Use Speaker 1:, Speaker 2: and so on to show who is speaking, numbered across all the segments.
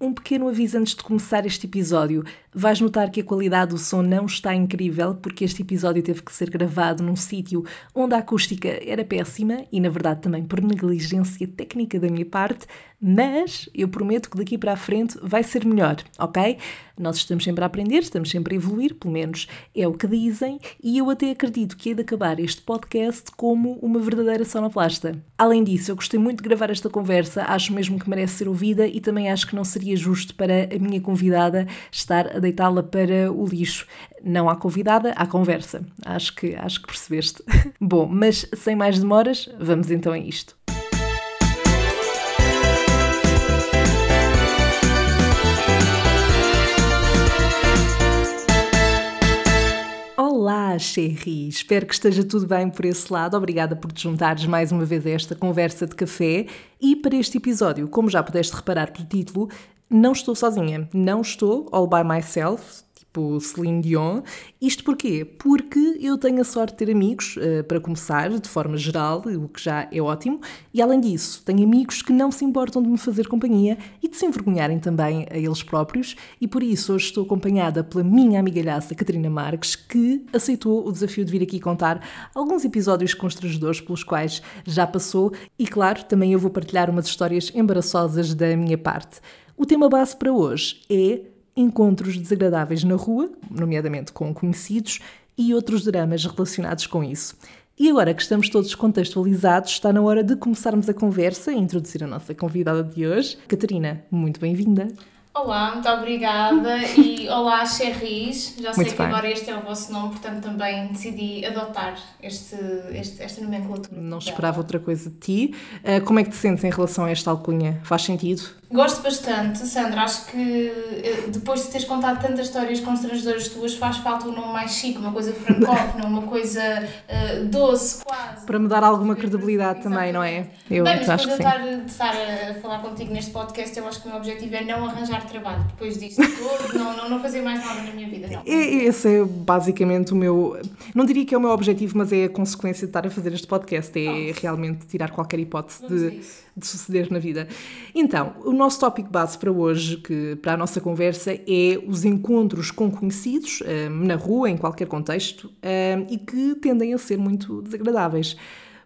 Speaker 1: Um pequeno aviso antes de começar este episódio. Vais notar que a qualidade do som não está incrível, porque este episódio teve que ser gravado num sítio onde a acústica era péssima e, na verdade, também por negligência técnica da minha parte, mas eu prometo que daqui para a frente vai ser melhor, ok? Nós estamos sempre a aprender, estamos sempre a evoluir, pelo menos é o que dizem, e eu até acredito que hei de acabar este podcast como uma verdadeira sonoplasta. Além disso, eu gostei muito de gravar esta conversa, acho mesmo que merece ser ouvida e também acho que não seria justo para a minha convidada estar a deitá-la para o lixo. Não há convidada, há conversa. Acho que, acho que percebeste. Bom, mas sem mais demoras, vamos então a isto. Olá! Espero que esteja tudo bem por esse lado. Obrigada por te juntares mais uma vez a esta conversa de café. E para este episódio, como já pudeste reparar pelo título, não estou sozinha. Não estou all by myself tipo Celine Dion. Isto porquê? Porque eu tenho a sorte de ter amigos, uh, para começar, de forma geral, o que já é ótimo, e além disso, tenho amigos que não se importam de me fazer companhia e de se envergonharem também a eles próprios, e por isso hoje estou acompanhada pela minha amigalhaça Catarina Marques, que aceitou o desafio de vir aqui contar alguns episódios constrangedores pelos quais já passou, e claro, também eu vou partilhar umas histórias embaraçosas da minha parte. O tema base para hoje é encontros desagradáveis na rua, nomeadamente com conhecidos, e outros dramas relacionados com isso. E agora que estamos todos contextualizados, está na hora de começarmos a conversa e introduzir a nossa convidada de hoje. Catarina, muito bem-vinda.
Speaker 2: Olá, muito obrigada e olá, Cherries. Já sei
Speaker 1: Muito
Speaker 2: que
Speaker 1: bem.
Speaker 2: agora este é o vosso nome, portanto também decidi adotar este, este, esta nomenclatura.
Speaker 1: Não esperava outra coisa de ti. Uh, como é que te sentes em relação a esta alcunha? Faz sentido?
Speaker 2: Gosto bastante, Sandra. Acho que eh, depois de teres contado tantas histórias constrangedoras tuas, faz falta um nome mais chique, uma coisa francófona, uma coisa eh, doce, quase.
Speaker 1: Para me dar alguma credibilidade também, não é? Eu
Speaker 2: Bem, mas
Speaker 1: acho que sim.
Speaker 2: eu estar, de estar a falar contigo neste podcast, eu acho que o meu objetivo é não arranjar trabalho depois disto todo, não, não, não fazer mais nada na minha vida, não.
Speaker 1: Esse é basicamente o meu. Não diria que é o meu objetivo, mas é a consequência de estar a fazer este podcast. É realmente tirar qualquer hipótese de, de suceder na vida. Então, o nosso tópico base para hoje, que, para a nossa conversa, é os encontros com conhecidos, hum, na rua, em qualquer contexto, hum, e que tendem a ser muito desagradáveis.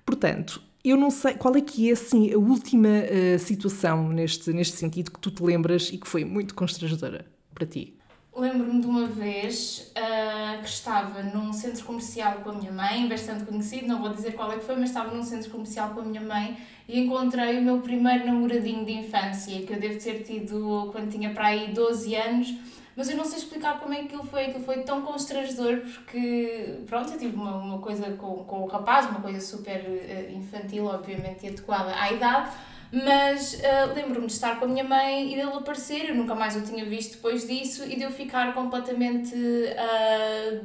Speaker 1: Portanto, eu não sei qual é que é assim, a última eh, situação neste, neste sentido que tu te lembras e que foi muito constrangedora para ti.
Speaker 2: Lembro-me de uma vez ah, que estava num centro comercial com a minha mãe, bastante conhecido, não vou dizer qual é que foi, mas estava num centro comercial com a minha mãe e encontrei o meu primeiro namoradinho de infância, que eu devo ter tido quando tinha para aí 12 anos, mas eu não sei explicar como é que aquilo foi, aquilo foi tão constrangedor porque, pronto, eu tive uma, uma coisa com, com o rapaz, uma coisa super eh, infantil, obviamente, e adequada à idade, mas ah, lembro-me de estar com a minha mãe e dele aparecer, eu nunca mais o tinha visto depois disso e de eu ficar completamente ah,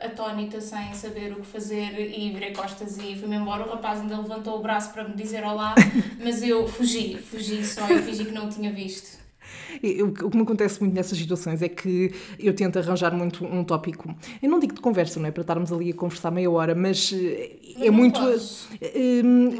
Speaker 2: atónita, sem saber o que fazer e virei costas e fui-me embora. O rapaz ainda levantou o braço para me dizer olá, mas eu fugi, fugi só e fingi que não o tinha visto.
Speaker 1: Eu- O que me acontece muito nessas situações é que eu tento arranjar muito um tópico. Eu não digo de conversa, não é? Para estarmos ali a conversar meia hora, mas eh,
Speaker 2: Mas
Speaker 1: é muito. hum.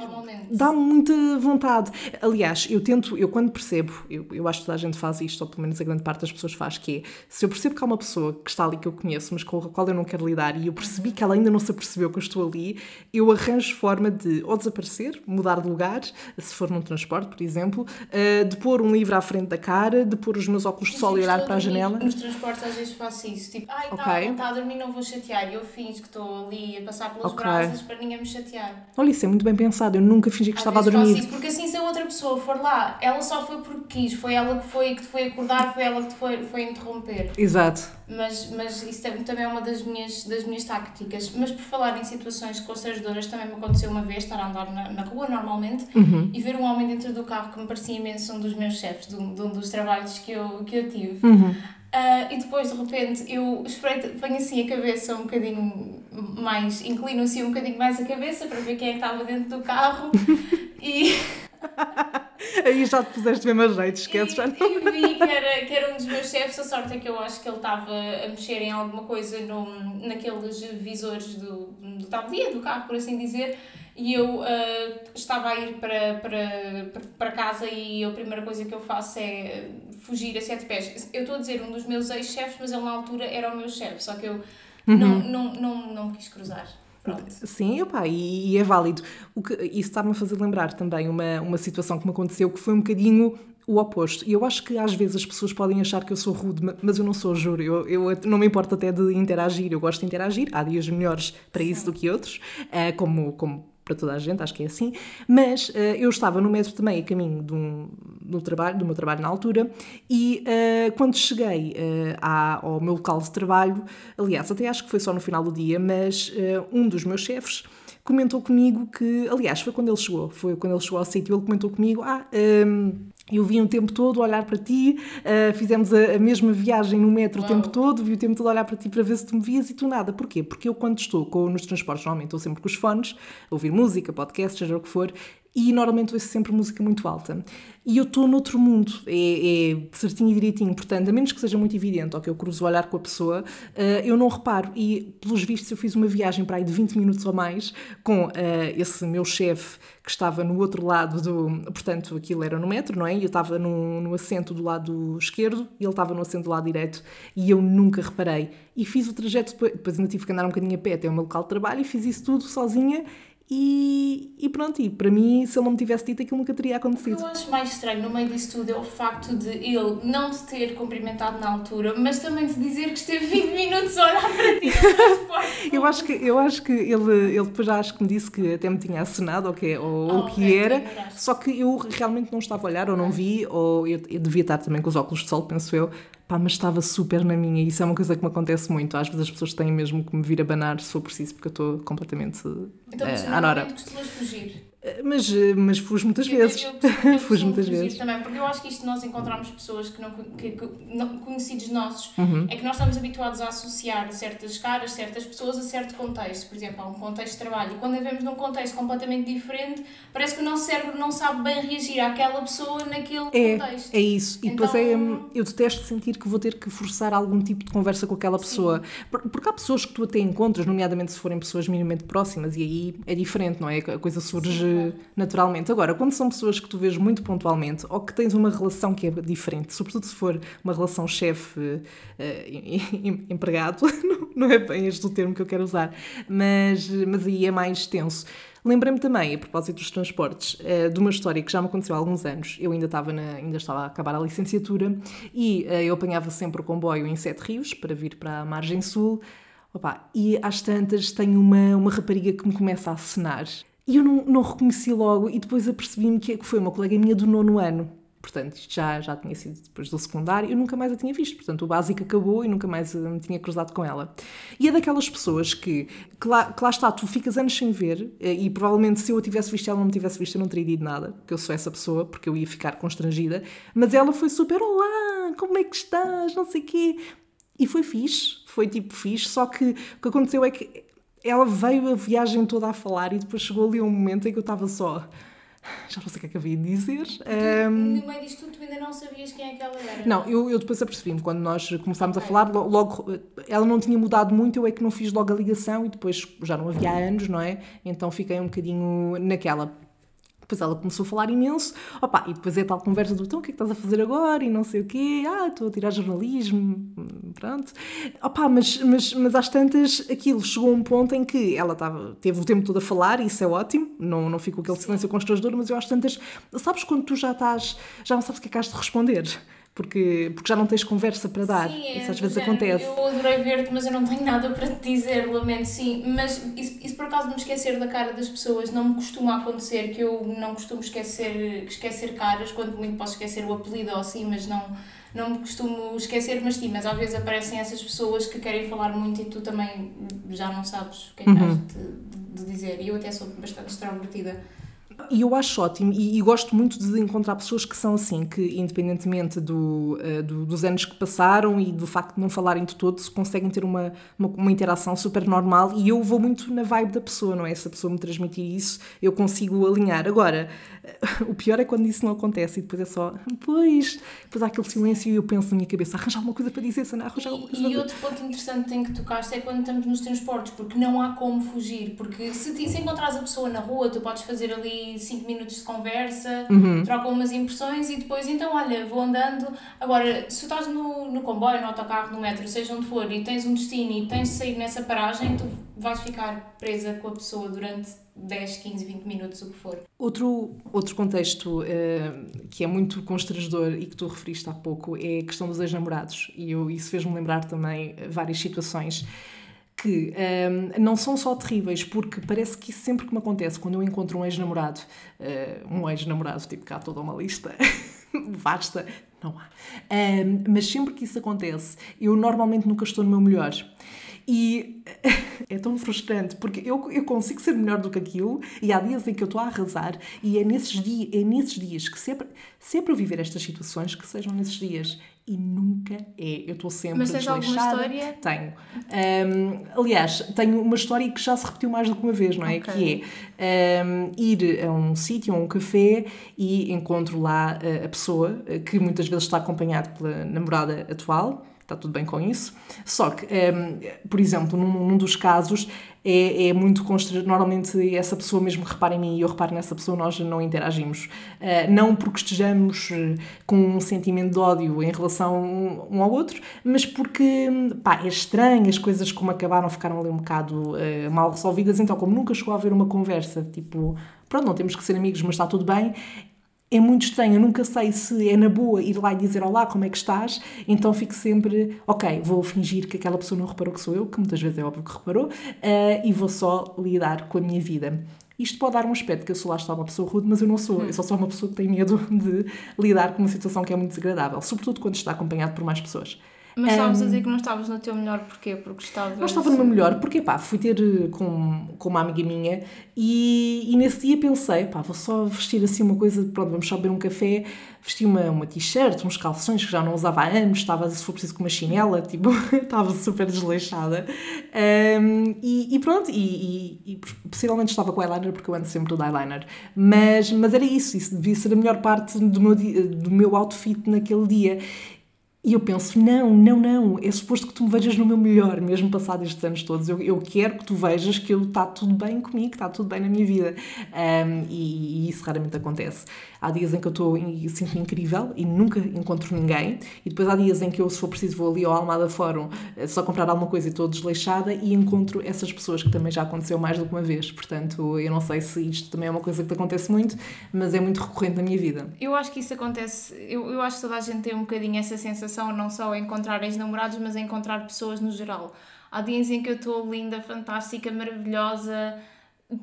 Speaker 1: Dá-me muita vontade. Aliás, eu tento, eu quando percebo, eu, eu acho que toda a gente faz isto, ou pelo menos a grande parte das pessoas faz, que é se eu percebo que há uma pessoa que está ali que eu conheço, mas com a qual eu não quero lidar, e eu percebi que ela ainda não se apercebeu que eu estou ali, eu arranjo forma de ou desaparecer, mudar de lugar, se for num transporte, por exemplo, eh, de pôr um livro à frente da cara, de pôr os meus óculos de sol e olhar para a
Speaker 2: dormir,
Speaker 1: janela.
Speaker 2: Nos transportes às vezes faço isso. Tipo, ai, tá,
Speaker 1: Ok.
Speaker 2: não está a dormir, não vou chatear. Eu finjo que estou ali a passar pelas
Speaker 1: Ok.
Speaker 2: brasas para ninguém me chatear.
Speaker 1: Olha, isso é muito bem pensado, eu nunca fingi que
Speaker 2: Às
Speaker 1: estava a
Speaker 2: vezes faço
Speaker 1: dormir.
Speaker 2: isso, porque assim se a outra pessoa for lá, ela só foi porque quis, foi ela que foi que te foi acordar, foi ela que te foi, foi interromper.
Speaker 1: Exato.
Speaker 2: Mas, mas isso tam- também é uma das minhas, das minhas táticas. Mas por falar em situações constrangedoras, também me aconteceu uma vez estar a andar na, na rua normalmente
Speaker 1: Uhum.
Speaker 2: e ver um homem dentro do carro que me parecia imenso um dos meus chefes, de um, de um dos trabalhos que eu, que eu tive.
Speaker 1: Uhum.
Speaker 2: Ah, e depois, de repente, eu espreito, ponho assim a cabeça um bocadinho mais, inclino assim um bocadinho mais a cabeça para ver quem é que estava dentro do carro e,
Speaker 1: Aí já te puseste mesmo a jeito, esquece,
Speaker 2: e,
Speaker 1: já não.
Speaker 2: e vi que era, que era um dos meus chefes. A sorte é que eu acho que ele estava a mexer em alguma coisa no, naqueles visores do, do tabuleiro do carro, por assim dizer. e eu uh, estava a ir para, para, para casa e a primeira coisa que eu faço é fugir a sete pés. Eu estou a dizer um dos meus ex-chefes, mas ele na altura era o meu chefe, só que eu uhum. não, não, não, não me quis cruzar. Pronto.
Speaker 1: Sim, opa, e, e, é válido. O que, isso está-me a fazer lembrar também uma, uma situação que me aconteceu que foi um bocadinho o oposto. E eu acho que às vezes as pessoas podem achar que eu sou rude, mas eu não sou, juro. Eu, eu não me importo até de interagir. Eu gosto de interagir. Há dias melhores para isso do que outros, uh, como, como para toda a gente, acho que é assim. Mas uh, eu estava no metro também, a caminho de um, do, trabalho, do meu trabalho na altura, e uh, quando cheguei uh, à, ao meu local de trabalho, aliás, até acho que foi só no final do dia, mas um dos meus chefes comentou comigo que, aliás, foi quando ele chegou, foi quando ele chegou ao sítio, ele comentou comigo, ah, um, eu vi o tempo todo olhar para ti, uh, fizemos a, a, mesma viagem no metro Uau. o tempo todo, vi o tempo todo olhar para ti para ver se tu me vias e tu nada. Porquê? Porque eu quando estou com, nos transportes, normalmente estou sempre com os fones, a ouvir música, podcast, seja o que for, e normalmente ouço sempre música muito alta. E eu estou noutro mundo, é, é, certinho e direitinho, portanto, a menos que seja muito evidente ou que eu cruzo o olhar com a pessoa, uh, eu não reparo. E, pelos vistos, eu fiz uma viagem para aí de 20 minutos ou mais com uh, esse meu chefe que estava no outro lado do. Portanto, aquilo era no metro, não é? Eu estava no, no assento do lado esquerdo e ele estava no assento do lado direito e eu nunca reparei. E fiz o trajeto depois, depois ainda tive que andar um bocadinho a pé até o meu local de trabalho e fiz isso tudo sozinha e, e, pronto, e para mim, se ele não me tivesse dito, aquilo nunca teria acontecido.
Speaker 2: O que eu acho mais estranho no meio disso tudo é o facto de ele não te ter cumprimentado na altura, mas também te dizer que esteve 20 minutos a olhar para ti
Speaker 1: eu acho que Eu acho que ele, ele depois já acho que me disse que até me tinha acenado ou, que, ou, oh, o que okay, era, só que eu realmente não estava a olhar, ou não vi, ou eu, eu devia estar também com os óculos de sol, penso eu, Pá, mas estava super na minha e isso é uma coisa que me acontece muito. Às vezes as pessoas têm mesmo que me vir a banar se for preciso, porque eu estou completamente
Speaker 2: então, é, à nora. costumas fugir?
Speaker 1: Mas, mas fujo muitas vezes. Eu, eu, eu fujo muitas vezes.
Speaker 2: também, porque eu acho que isto nós encontramos pessoas que não, que, que, não conhecidos nossos, uhum. é que nós estamos habituados a associar certas caras, certas pessoas a certo contexto. Por exemplo, a um contexto de trabalho. E quando a vemos num contexto completamente diferente, parece que o nosso cérebro não sabe bem reagir àquela pessoa naquele
Speaker 1: é,
Speaker 2: contexto.
Speaker 1: É isso. E então, depois é, então, eu detesto sentir que vou ter que forçar algum tipo de conversa com aquela pessoa. Sim. Porque há pessoas que tu até encontras, nomeadamente se forem pessoas minimamente próximas, e aí é diferente, não é? A coisa surge. Sim, claro naturalmente. Agora, quando são pessoas que tu vês muito pontualmente ou que tens uma relação que é diferente, sobretudo se for uma relação chefe uh, empregado, não é bem este o termo que eu quero usar, mas, mas aí é mais tenso. Lembrei-me também, a propósito dos transportes, uh, de uma história que já me aconteceu há alguns anos. Eu ainda estava, na, ainda estava a acabar a licenciatura e uh, eu apanhava sempre o comboio em Sete Rios para vir para a margem sul. Opa, e às tantas tenho uma, uma rapariga que me começa a acenar e eu não, não reconheci logo e depois apercebi-me que, que foi uma colega minha do nono ano. Portanto, isto já, já tinha sido depois do secundário, eu nunca mais a tinha visto. Portanto, o básico acabou e nunca mais me tinha cruzado com ela. E é daquelas pessoas que, que, lá, que lá está, tu ficas anos sem ver eh, e provavelmente se eu a tivesse visto ela não me tivesse visto, eu não teria dito nada, porque eu sou essa pessoa, porque eu ia ficar constrangida. Mas ela foi super, olá, como é que estás, não sei o quê. E foi fixe, foi tipo fixe, só que o que aconteceu é que ela veio a viagem toda a falar e depois chegou ali um momento em que eu estava só. Já não sei o que é que havia de dizer.
Speaker 2: Um... No meio disto tudo, tu ainda não sabias quem é que ela era?
Speaker 1: Não, eu, eu depois apercebi-me. Quando nós começámos okay. a falar, logo. Ela não tinha mudado muito, eu é que não fiz logo a ligação e depois já não havia anos, não é? Então fiquei um bocadinho naquela. Depois ela começou a falar imenso, opa, e depois é tal conversa do então, o que é que estás a fazer agora e não sei o quê, ah, estou a tirar jornalismo, pronto. Opa, mas, mas, mas às tantas aquilo chegou a um ponto em que ela estava, teve o tempo todo a falar, e isso é ótimo, não, não ficou aquele silêncio constrangedor, mas eu às tantas, sabes quando tu já estás, já não sabes o que é que has de responder? Porque, porque já não tens conversa para dar. Sim, isso às vezes acontece.
Speaker 2: Eu adorei ver-te, mas eu não tenho nada para te dizer, lamento, sim. Mas isso, isso por acaso de me esquecer da cara das pessoas não me costuma acontecer, que eu não costumo esquecer, esquecer caras, quando muito posso esquecer o apelido ou assim, mas não, não me costumo esquecer, mas sim, mas às vezes aparecem essas pessoas que querem falar muito e tu também já não sabes o que é que uhum. has de, de dizer. E eu até sou bastante extrovertida
Speaker 1: E eu acho ótimo e, e, gosto muito de encontrar pessoas que são assim, que independentemente do, uh, do, dos anos que passaram e do facto de não falarem de todo, conseguem ter uma, uma, uma, interação super normal e eu vou muito na vibe da pessoa, não é? Se a pessoa me transmitir isso, eu consigo alinhar. Agora, uh, o pior é quando isso não acontece e depois é só, pois, depois há aquele silêncio e eu penso na minha cabeça, arranjar alguma coisa para dizer, Sana, arranjar alguma coisa
Speaker 2: E, e outro ponto interessante em que tocaste é quando estamos nos transportes, porque não há como fugir, porque se, se encontrares a pessoa na rua, tu podes fazer ali 5 minutos de conversa, uhum. trocam umas impressões e depois, então, olha, vou andando. Agora, se estás no, no comboio, no autocarro, no metro, seja onde for, e tens um destino e tens de sair nessa paragem, tu vais ficar presa com a pessoa durante 10, 15, 20 minutos, o que for.
Speaker 1: Outro, outro contexto uh, que é muito constrangedor e que tu referiste há pouco é a questão dos ex-namorados. E eu, isso fez-me lembrar também várias situações que um, não são só terríveis, porque parece que sempre que me acontece, quando eu encontro um ex-namorado, uh, um ex-namorado, tipo cá toda uma lista vasta, não há. Um, mas sempre que isso acontece, eu normalmente nunca estou no meu melhor. E é tão frustrante porque eu, eu consigo ser melhor do que aquilo e há dias em que eu estou a arrasar e é nesses, dias, é nesses dias que sempre, sempre eu viver estas situações que sejam nesses dias e nunca é. Eu estou sempre
Speaker 2: Mas tens alguma história?
Speaker 1: Tenho. Um, aliás, tenho uma história que já se repetiu mais do que uma vez, não é? Okay. Que é um, ir a um sítio, a um café e encontro lá a pessoa que muitas vezes está acompanhada pela namorada atual está tudo bem com isso. Só que, um, ehm, por exemplo, num, num, dos casos é, é muito constrangedor. Normalmente, essa pessoa mesmo repara em mim e eu reparo nessa pessoa, nós não interagimos. Uh, não porque estejamos eh, com um sentimento de ódio em relação um ao outro, mas porque pá, é estranho, as coisas como acabaram ficaram ali um bocado uh, mal resolvidas. Então, como nunca chegou a haver uma conversa tipo pronto, não temos que ser amigos, mas está tudo bem é muito estranho, eu nunca sei se é na boa ir lá e dizer olá, como é que estás, então fico sempre, ok, vou fingir que aquela pessoa não reparou que sou eu, que muitas vezes é óbvio que reparou, uh, e vou só lidar com a minha vida. Isto pode dar um aspecto que eu sou lá está uma pessoa rude, mas eu não sou. Eu sou só uma pessoa que tem medo de lidar com uma situação que é muito desagradável, sobretudo quando está acompanhado por mais pessoas.
Speaker 2: Mas estavas um, a dizer que não estavas no teu melhor porquê? Porque estavas...
Speaker 1: Não estava no meu melhor porque, pá, fui ter eh, com, com uma amiga minha e, e nesse dia pensei, pá, vou só vestir assim uma coisa, pronto, vamos só beber um café, vesti uma, uma t-shirt, uns calções que já não usava há anos, estava, se for preciso, com uma chinela, tipo, estava super desleixada. Um, e, e, pronto, e, e, e, possivelmente estava com eyeliner porque eu ando sempre de eyeliner. Mas, mas era isso, isso devia ser a melhor parte do meu, do meu outfit naquele dia. E eu penso, não, não, não, é suposto que tu me vejas no meu melhor, mesmo passado estes anos todos. Eu, eu quero que tu vejas que está tudo bem comigo, que está tudo bem na minha vida. Um, e, e, isso raramente acontece. Há dias em que eu estou sinto-me incrível e nunca encontro ninguém, e depois há dias em que eu, se for preciso, vou ali ao Almada Fórum eh, só comprar alguma coisa e estou desleixada e encontro essas pessoas que também já aconteceu mais do que uma vez. Portanto, eu não sei se isto também é uma coisa que te acontece muito, mas é muito recorrente na minha vida.
Speaker 2: Eu acho que isso acontece, eu, eu acho que toda a gente tem um bocadinho essa sensação, não só a encontrar ex-namorados, mas a encontrar pessoas no geral. Há dias em que eu estou linda, fantástica, maravilhosa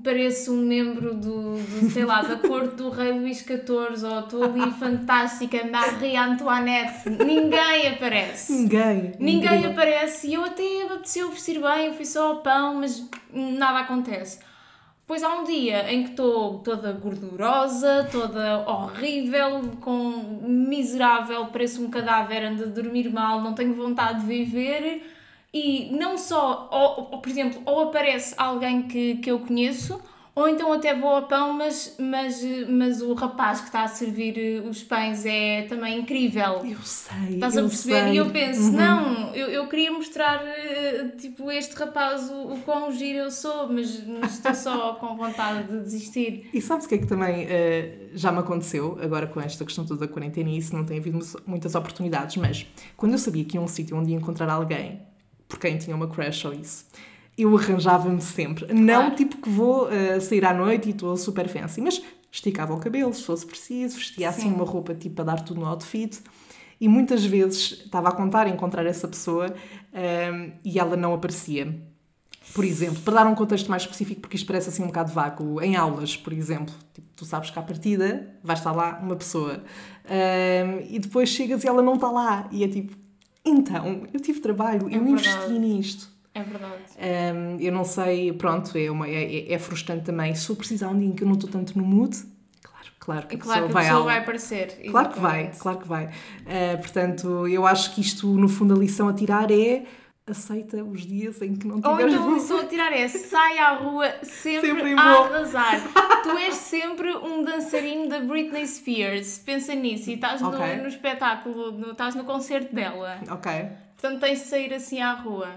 Speaker 2: pareço um membro do, do, sei lá, da corte do rei Luís XIV ou estou ali fantástica, Marie Antoinette, ninguém aparece.
Speaker 1: Ninguém.
Speaker 2: Ninguém aparece e eu até me apeteceu vestir bem, fui só ao pão, mas nada acontece. Pois há um dia em que estou toda gordurosa, toda horrível, com miserável, pareço um cadáver, ando a dormir mal, não tenho vontade de viver. E não só, ou, ou, por exemplo, ou aparece alguém que, que eu conheço, ou então até vou a pão, mas, mas, mas o rapaz que está a servir eh, os pães é também incrível.
Speaker 1: Eu sei.
Speaker 2: Estás a perceber? Sei. E eu penso, uhum. não, eu, eu queria mostrar eh, tipo este rapaz o, o quão giro eu sou, mas, mas estou só com vontade de desistir.
Speaker 1: E sabes o que é que também uh, já me aconteceu, agora com esta questão toda da quarentena e isso não tem havido muitas oportunidades, mas quando eu sabia que ia um sítio onde ia encontrar alguém por quem tinha uma crush ou isso. Eu arranjava-me sempre. Claro. Não tipo que vou uh, sair à noite e estou super fancy, mas esticava o cabelo se fosse preciso, vestia assim uma roupa tipo para dar tudo no outfit. E muitas vezes estava a contar encontrar essa pessoa um, ehm, e ela não aparecia. Por exemplo, para dar um contexto mais específico, porque isto parece assim um bocado vago, em aulas, por exemplo, tipo, tu sabes que à partida vai estar lá uma pessoa um, ehm, e depois chegas e ela não está lá e é tipo, então, eu tive trabalho, é eu verdade. investi nisto.
Speaker 2: É verdade.
Speaker 1: Um, eu não sei, pronto, é, uma, é, é frustrante também. Se eu precisar um dia em que eu não estou tanto no mood, claro, claro que a
Speaker 2: claro
Speaker 1: pessoa
Speaker 2: que
Speaker 1: vai
Speaker 2: a pessoa
Speaker 1: ao-
Speaker 2: vai aparecer.
Speaker 1: Claro que vai, claro que vai. Uh, portanto, eu acho que isto, no fundo, a lição a tirar é aceita os dias em que não
Speaker 2: Ou
Speaker 1: tiveres
Speaker 2: então a lição a tirar é sai à rua sempre,
Speaker 1: Sempre em
Speaker 2: a arrasar. tu és sempre um dançarino da Britney Spears. Pensa nisso e estás
Speaker 1: Ok.
Speaker 2: no, no espetáculo, no- estás no concerto dela.
Speaker 1: Ok.
Speaker 2: Portanto, tens de sair assim à rua.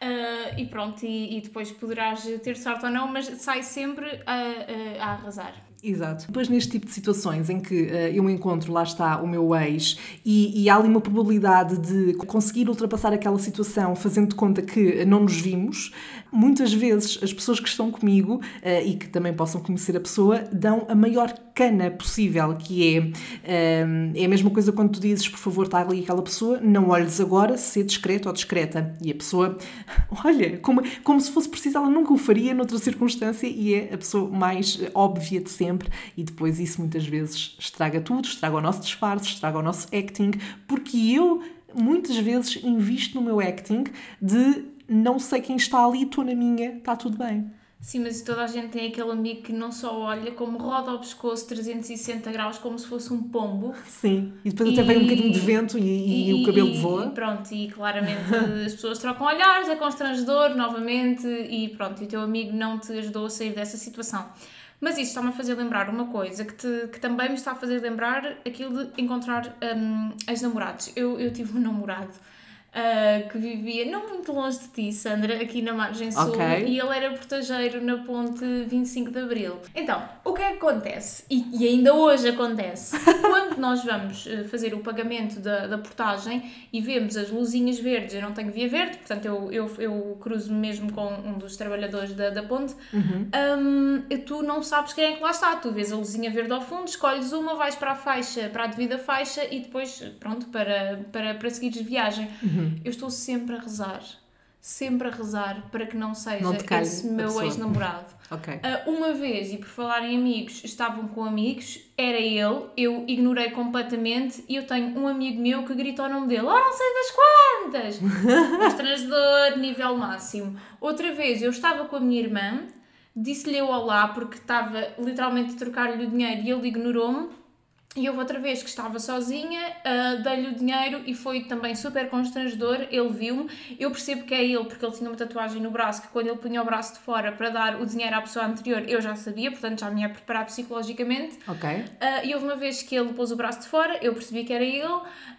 Speaker 2: Ah, e pronto, e, e depois poderás ter sorte ou não, mas sai sempre a, a- a arrasar.
Speaker 1: Exato. Depois, neste tipo de situações em que eh, eu encontro, lá está, o meu ex, e, e há ali uma probabilidade de conseguir ultrapassar aquela situação fazendo de conta que não nos vimos, muitas vezes as pessoas que estão comigo eh, e que também possam conhecer a pessoa dão a maior cana possível, que é, eh, é a mesma coisa quando tu dizes, por favor, está ali aquela pessoa, não olhes agora, ser discreto ou discreta. E a pessoa, olha, como, como se fosse preciso, ela nunca o faria noutra circunstância e é a pessoa mais eh, óbvia de sempre. E depois isso muitas vezes estraga tudo, estraga o nosso disfarce, estraga o nosso acting, porque eu muitas vezes invisto no meu acting de não sei quem está ali, estou na minha, está tudo bem.
Speaker 2: Sim, mas toda a gente tem aquele amigo que não só olha, como roda o pescoço 360 graus como se fosse um pombo.
Speaker 1: Sim. E depois até vem um
Speaker 2: E-
Speaker 1: bocadinho de vento e, e o cabelo
Speaker 2: e-
Speaker 1: voa.
Speaker 2: E pronto, e claramente as pessoas trocam olhares, é constrangedor novamente e pronto, e o teu amigo não te ajudou a sair dessa situação. Mas isso está-me a fazer lembrar uma coisa que, te- que também me está a fazer lembrar aquilo de encontrar hum, ex-namorados. Eu, eu tive um namorado ah, que vivia não muito longe de ti, Sandra, aqui na Margem Sul,
Speaker 1: Ok.
Speaker 2: e ele era portageiro na ponte 25 de Abril. Então, o que é que acontece? E, e ainda hoje acontece. Nós vamos eh, fazer o pagamento da, da portagem e vemos as luzinhas verdes, eu não tenho via verde, portanto eu, eu, eu cruzo mesmo com um dos trabalhadores da, da ponte, hum, e tu não sabes quem é que lá está. Tu vês a luzinha verde ao fundo, escolhes uma, vais para a faixa, para a devida faixa e depois, pronto, para, para, para seguires viagem. Eu estou sempre a rezar. Sempre a rezar para que não seja
Speaker 1: Não calhe
Speaker 2: esse meu ex-namorado.
Speaker 1: Ok.
Speaker 2: Ah, uma vez, e por falar em amigos, estavam com amigos, era ele, eu ignorei completamente e eu tenho um amigo meu que grita o nome dele, oh não sei das quantas! Constrangedor, nível máximo. Outra vez, eu estava com a minha irmã, disse-lhe o olá porque estava literalmente a trocar-lhe o dinheiro e ele ignorou-me. E houve outra vez que estava sozinha, ah, dei-lhe o dinheiro e foi também super constrangedor. Ele viu-me, eu percebo que é ele porque ele tinha uma tatuagem no braço que quando ele punha o braço de fora para dar o dinheiro à pessoa anterior eu já sabia, portanto já me ia preparar psicologicamente.
Speaker 1: Ok.
Speaker 2: Ah, e houve uma vez que ele pôs o braço de fora, eu percebi que era ele,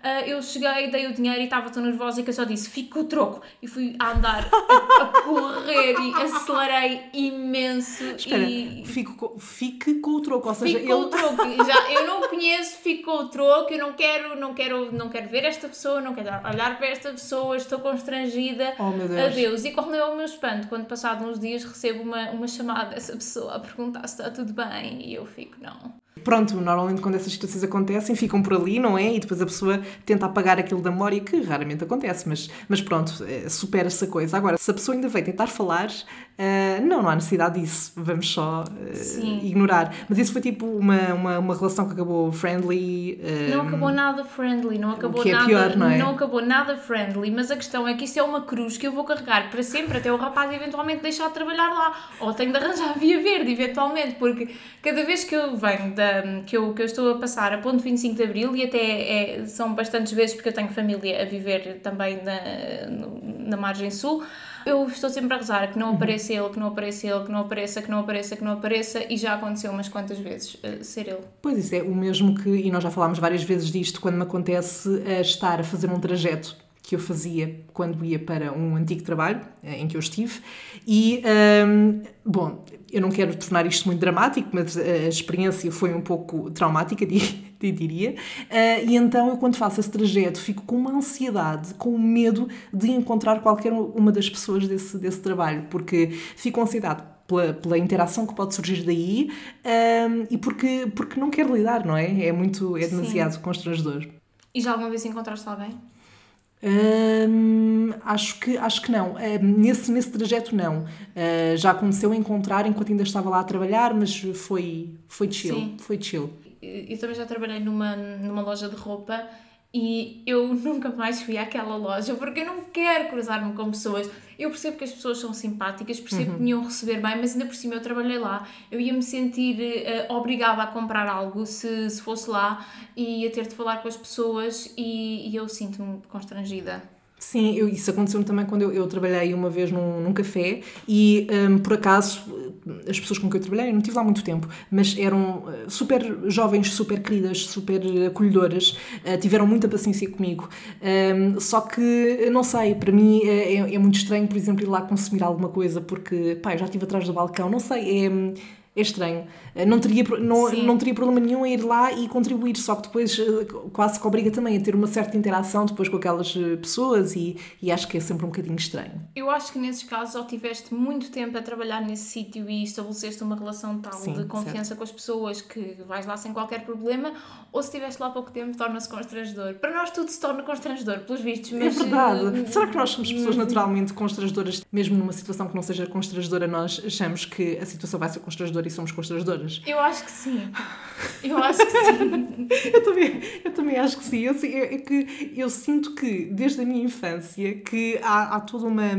Speaker 2: ah, eu cheguei, dei o dinheiro e estava tão nervosa que eu só disse fico o troco e fui a andar a, a correr e acelerei imenso
Speaker 1: Espera,
Speaker 2: e
Speaker 1: fico com- fique com o troco, ou seja,
Speaker 2: Fico com o
Speaker 1: ele...
Speaker 2: troco. Já, eu não conheço, fico com o troco. Eu não quero, não quero, não quero ver esta pessoa, não quero olhar para esta pessoa. Estou constrangida.
Speaker 1: Oh, meu Deus.
Speaker 2: Adeus. E qual é o meu espanto? Quando, passado uns dias, recebo uma, uma chamada dessa pessoa a perguntar se está tudo bem e eu fico, não.
Speaker 1: Pronto, normalmente quando essas situações acontecem, ficam por ali, não é? E depois a pessoa tenta apagar aquilo da memória, que raramente acontece, mas, mas pronto, eh, supera-se a coisa. Agora, se a pessoa ainda veio tentar falar, eh, não, não há necessidade disso. Vamos só
Speaker 2: Sim.
Speaker 1: ignorar. Mas isso foi tipo uma, uma, uma relação que acabou friendly. eh,
Speaker 2: Não acabou nada friendly, não acabou
Speaker 1: é
Speaker 2: nada,
Speaker 1: pior, não é?
Speaker 2: acabou nada friendly, mas a questão é que isto é uma cruz que eu vou carregar para sempre até o rapaz eventualmente deixar de trabalhar lá, ou tenho de arranjar via verde eventualmente, porque cada vez que eu venho da que eu, que eu estou a passar a ponto 25 de Abril e até é- são bastantes vezes porque eu tenho família a viver também na, na margem sul, eu estou sempre a rezar que não apareça ele, que não apareça ele, que não apareça, que não apareça, que não apareça e já aconteceu umas quantas vezes eh, ser ele.
Speaker 1: Pois isso é o mesmo que, e nós já falámos várias vezes disto, quando me acontece a estar a fazer um trajeto que eu fazia quando ia para um antigo trabalho eh, em que eu estive e, hum, bom, eu não quero tornar isto muito dramático, mas a experiência foi um pouco traumática, diria, Eh, e então eu quando faço esse trajeto fico com uma ansiedade, com medo de encontrar qualquer uma das pessoas desse, desse trabalho, porque fico com ansiedade pela, pela interação que pode surgir daí hum, e porque, porque não quero lidar, não é? É muito, é demasiado constrangedor.
Speaker 2: E já alguma vez encontraste alguém?
Speaker 1: Hum, acho, que, acho que não. Hum, nesse, nesse trajeto, não. Uh, já aconteceu encontrar enquanto ainda estava lá a trabalhar, mas foi, foi chill.
Speaker 2: Sim.
Speaker 1: Foi chill.
Speaker 2: eu também já trabalhei numa, numa loja de roupa e eu nunca mais fui àquela loja porque eu não quero cruzar-me com pessoas. Eu percebo que as pessoas são simpáticas, percebo uhum. que me iam receber bem, mas ainda por cima eu trabalhei lá. Eu ia me sentir uh, obrigada a comprar algo se, se fosse lá e ia ter de falar com as pessoas e, e eu sinto-me constrangida.
Speaker 1: Sim, eu, isso aconteceu-me também quando eu, eu, trabalhei uma vez num, num café e, um, por acaso, as pessoas com quem eu trabalhei, eu não tive lá muito tempo, mas eram uh, super jovens, super queridas, super acolhedoras, uh, tiveram muita paciência comigo. Um, só que, não sei, para mim é, é, muito estranho, por exemplo, ir lá consumir alguma coisa porque, pá, já estive atrás do balcão, não sei, é é estranho. Eh, não teria, não, não teria problema nenhum em ir lá e contribuir, só que depois eh, quase que obriga também a ter uma certa interação depois com aquelas eh, pessoas e, e acho que é sempre um bocadinho estranho.
Speaker 2: Eu acho que nesses casos ou tiveste muito tempo a trabalhar nesse sítio e estabeleceste uma relação tal Sim, de confiança certo. com as pessoas que vais lá sem qualquer problema, ou se estiveste lá pouco tempo torna-se constrangedor. Para nós tudo se torna constrangedor, pelos vistos.
Speaker 1: Mas, é verdade. Uh, Será que nós somos pessoas naturalmente constrangedoras, mesmo numa situação que não seja constrangedora, nós achamos que a situação vai ser constrangedora e somos constrangedoras?
Speaker 2: Eu acho que sim. Eu acho que sim.
Speaker 1: eu, também, eu também acho que sim. Eu, é que eu sinto que, desde a minha infância, que há, há toda uma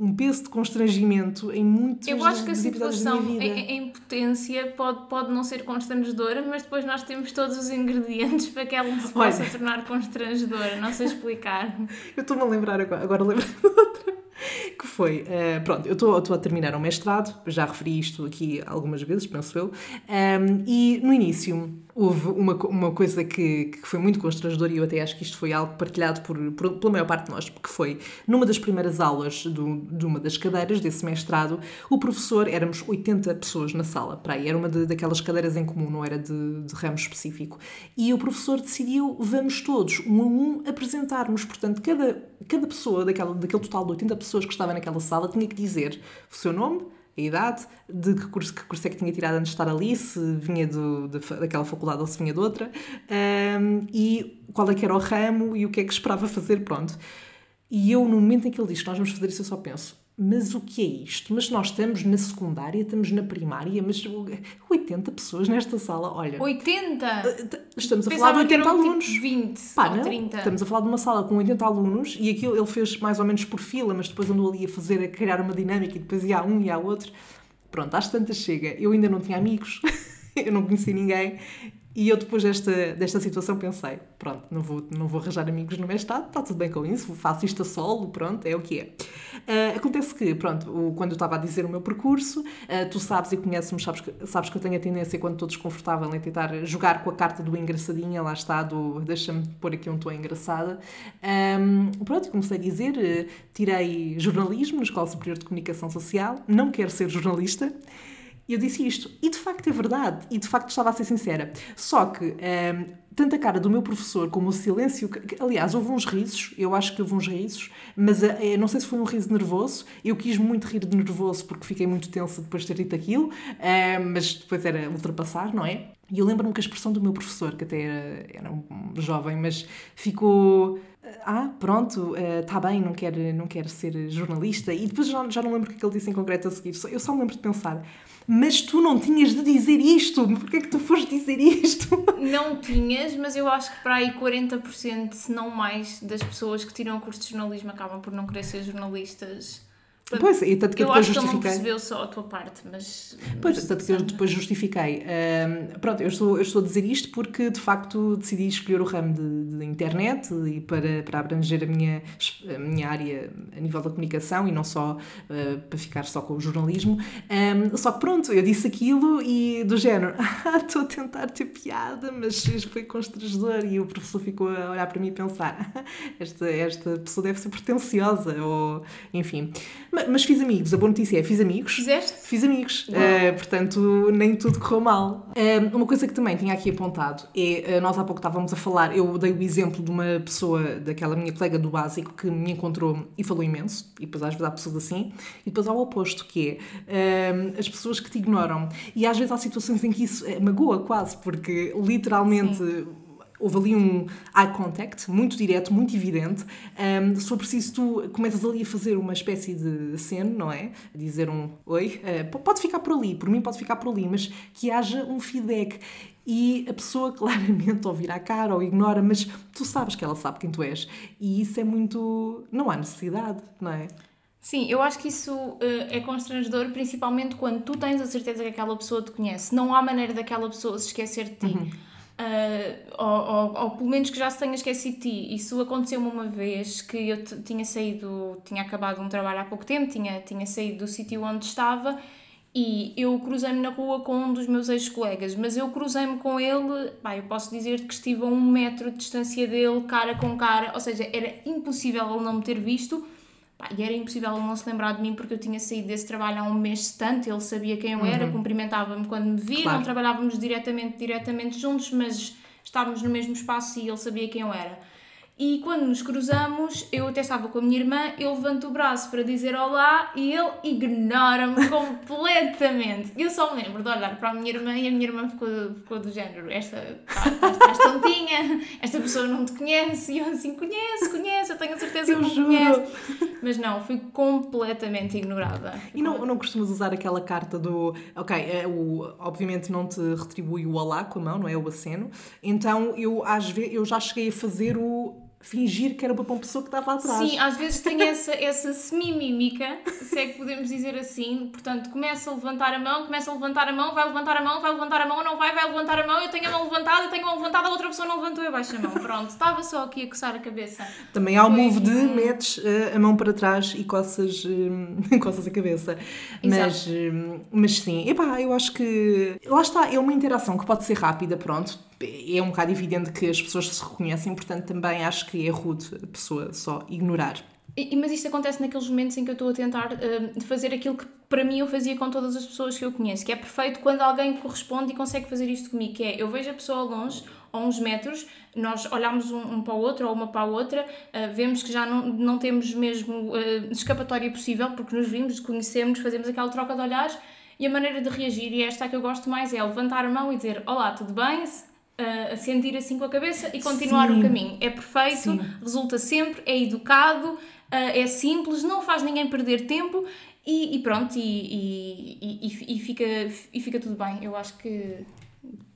Speaker 1: um peso de constrangimento em muitos
Speaker 2: Eu acho que a situação em, em, potência pode, pode não ser constrangedora, mas depois nós temos todos os ingredientes para que ela se possa Olha. tornar constrangedora. Não sei explicar.
Speaker 1: Eu estou-me a lembrar agora, agora lembro-me de outra que foi, uh, pronto, eu estou a terminar o mestrado, já referi isto aqui algumas vezes, penso eu, um, ehm, e no início houve uma, uma coisa que, que foi muito constrangedora e eu até acho que isto foi algo partilhado por, por, pela maior parte de nós, porque foi numa das primeiras aulas do, de uma das cadeiras desse mestrado, o professor, éramos 80 pessoas na sala, para aí, era uma de, daquelas cadeiras em comum, não era de, de ramo específico, e o professor decidiu, vamos todos, um a um, apresentar-nos, portanto, cada, cada pessoa daquela, daquele total de 80 pessoas que estava naquela sala tinha que dizer o seu nome, a idade, de que curso, que curso é que tinha tirado antes de estar ali, se vinha do, de, daquela faculdade ou se vinha de outra, um, e qual é que era o ramo e o que é que esperava fazer, pronto. E eu, no momento em que ele diz que nós vamos fazer isso, eu só penso, mas o que é isto? Mas nós estamos na secundária, estamos na primária, mas 80 pessoas nesta sala, olha.
Speaker 2: 80?
Speaker 1: Eh, estamos a Pensava falar de 80 tipo alunos.
Speaker 2: Tipo 20 Pá, ou não? 30.
Speaker 1: Estamos a falar de uma sala com 80 alunos e aquilo ele fez mais ou menos por fila, mas depois andou ali a fazer, a criar uma dinâmica e depois ia a um e a outro. Pronto, às tantas chega. Eu ainda não tinha amigos, eu não conheci ninguém e eu depois desta, desta situação pensei, pronto, não vou, não vou arranjar amigos no mestrado, está tudo bem com isso, faço isto a solo, pronto, é o que é. Uh, acontece que, pronto, o, quando eu estava a dizer o meu percurso, uh, tu sabes e conheces-me, sabes que, sabes que eu tenho a tendência, quando estou desconfortável, em tentar jogar com a carta do engraçadinha, lá está, do deixa-me pôr aqui um tom engraçada. Um, pronto, comecei a dizer, uh, tirei jornalismo na Escola Superior de Comunicação Social, não quero ser jornalista, e eu disse isto. E de facto é verdade. E de facto estava a ser sincera. Só que um, ehm, tanto a cara do meu professor como o silêncio. Aliás, houve uns risos, eu acho que houve uns risos, mas uh, não sei se foi um riso nervoso. Eu quis muito rir de nervoso porque fiquei muito tensa depois de ter dito aquilo, uh, mas depois era ultrapassar, não é? E eu lembro-me que a expressão do meu professor, que até era, era um jovem, mas ficou ah, pronto, está uh, bem, não quer, não quer ser jornalista. E depois já, já não lembro o que, é que ele disse em concreto a seguir. Eu só me lembro de pensar, mas tu não tinhas de dizer isto, porquê é que tu foste dizer isto?
Speaker 2: Não tinhas, mas eu acho que para aí 40%, se não mais, das pessoas que tiram o curso de jornalismo acabam por não querer ser jornalistas
Speaker 1: Pois, e tanto que
Speaker 2: eu,
Speaker 1: depois
Speaker 2: acho
Speaker 1: justifiquei.
Speaker 2: que ele não percebeu só a tua parte, mas.
Speaker 1: Pois, mas, tanto que eu depois justifiquei. Pronto, eu estou, eu estou a dizer isto porque de facto decidi escolher o ramo de, de internet e para, para abranger a minha, a minha área a nível da comunicação e não só uh, para ficar só com o jornalismo. Um, só que pronto, eu disse aquilo e do género, ah, estou a tentar ter piada, mas foi constrangedor e o professor ficou a olhar para mim e pensar, esta, esta pessoa deve ser pretenciosa ou enfim. Mas, mas, fiz amigos, a boa notícia é fiz amigos.
Speaker 2: Fizeste?
Speaker 1: Fiz amigos. Uh, portanto, nem tudo correu mal. Uh, uma coisa que também tinha aqui apontado é, uh, nós há pouco estávamos a falar, eu dei o exemplo de uma pessoa, daquela minha colega do básico, que me encontrou e falou imenso, e depois às vezes há pessoas assim, e depois há o oposto, que é as pessoas que te ignoram. E às vezes há situações em que isso magoa quase, porque literalmente. Sim houve ali um eye contact muito direto, muito evidente. Um, se for preciso, tu começas ali a fazer uma espécie de cena, não é? A dizer um oi, uh, pode ficar por ali, por mim pode ficar por ali, mas que haja um feedback e a pessoa claramente ou vira a cara ou ignora, mas tu sabes que ela sabe quem tu és. E isso é muito. Não há necessidade, não é?
Speaker 2: Sim, eu acho que isso uh, é constrangedor, principalmente quando tu tens a certeza que aquela pessoa te conhece. Não há maneira daquela pessoa se esquecer de ti. Uhum. Uh, ou, ou, ou, pelo menos que já se tenha esquecido de ti. Isso aconteceu-me uma vez que eu tinha saído, tinha acabado um trabalho há pouco tempo, tinha, tinha saído do sítio onde estava e eu cruzei-me na rua com um dos meus ex-colegas, mas eu cruzei-me com ele, pá, eu posso dizer que estive a um metro de distância dele, cara com cara, ou seja, era impossível ele não me ter visto Pá, e era impossível ele não se lembrar de mim porque eu tinha saído desse trabalho há um mês tanto, ele sabia quem eu era, uhum. cumprimentava-me quando me via, claro. não trabalhávamos diretamente, diretamente juntos, mas estávamos no mesmo espaço e ele sabia quem eu era. E quando nos cruzamos, eu até estava com a minha irmã, eu levanto o braço para dizer olá e ele ignora-me completamente. Eu só me lembro de olhar para a minha irmã e a minha irmã ficou, ficou do género: esta estás tontinha, esta pessoa não te conhece. E eu assim: conheço, conheço, eu tenho a certeza que me conhece. Mas não, fui completamente ignorada.
Speaker 1: E não, não costumas usar aquela carta do. Ok, é, o, obviamente não te retribui o olá com a mão, não é? O aceno. Então eu, às vezes, eu já cheguei a fazer o fingir que era uma pessoa que estava atrás.
Speaker 2: Sim, às vezes tem essa, essa semi-mímica, se é que podemos dizer assim. Portanto, começa a levantar a mão, começa a levantar a mão, vai levantar a mão, vai levantar a mão, não vai, vai levantar a mão, eu tenho a mão levantada, eu tenho a mão levantada, a outra pessoa não levantou, eu baixo a mão. Pronto, estava só aqui a coçar a cabeça.
Speaker 1: Também há o move de metes uh, a mão para trás e coças, uh, coças a cabeça. Mas, uh, mas sim, epá, eu acho que lá está, é uma interação que pode ser rápida, pronto é um bocado evidente que as pessoas se reconhecem, portanto também acho que é rude a pessoa só ignorar.
Speaker 2: E, mas isto acontece naqueles momentos em que eu estou a tentar uh, fazer aquilo que para mim eu fazia com todas as pessoas que eu conheço, que é perfeito quando alguém corresponde e consegue fazer isto comigo, que é eu vejo a pessoa longe, a uns metros, nós olhamos um, um para o outro ou uma para a outra, uh, vemos que já não, não temos mesmo uh, escapatória possível, porque nos vimos, conhecemos, fazemos aquela troca de olhares e a maneira de reagir, e esta que eu gosto mais, é levantar a mão e dizer Olá, tudo bem? A sentir assim com a cabeça e continuar Sim. o caminho. É perfeito, Sim. resulta sempre, é educado, é simples, não faz ninguém perder tempo e, e pronto, e, e, e, fica, e fica tudo bem. Eu acho que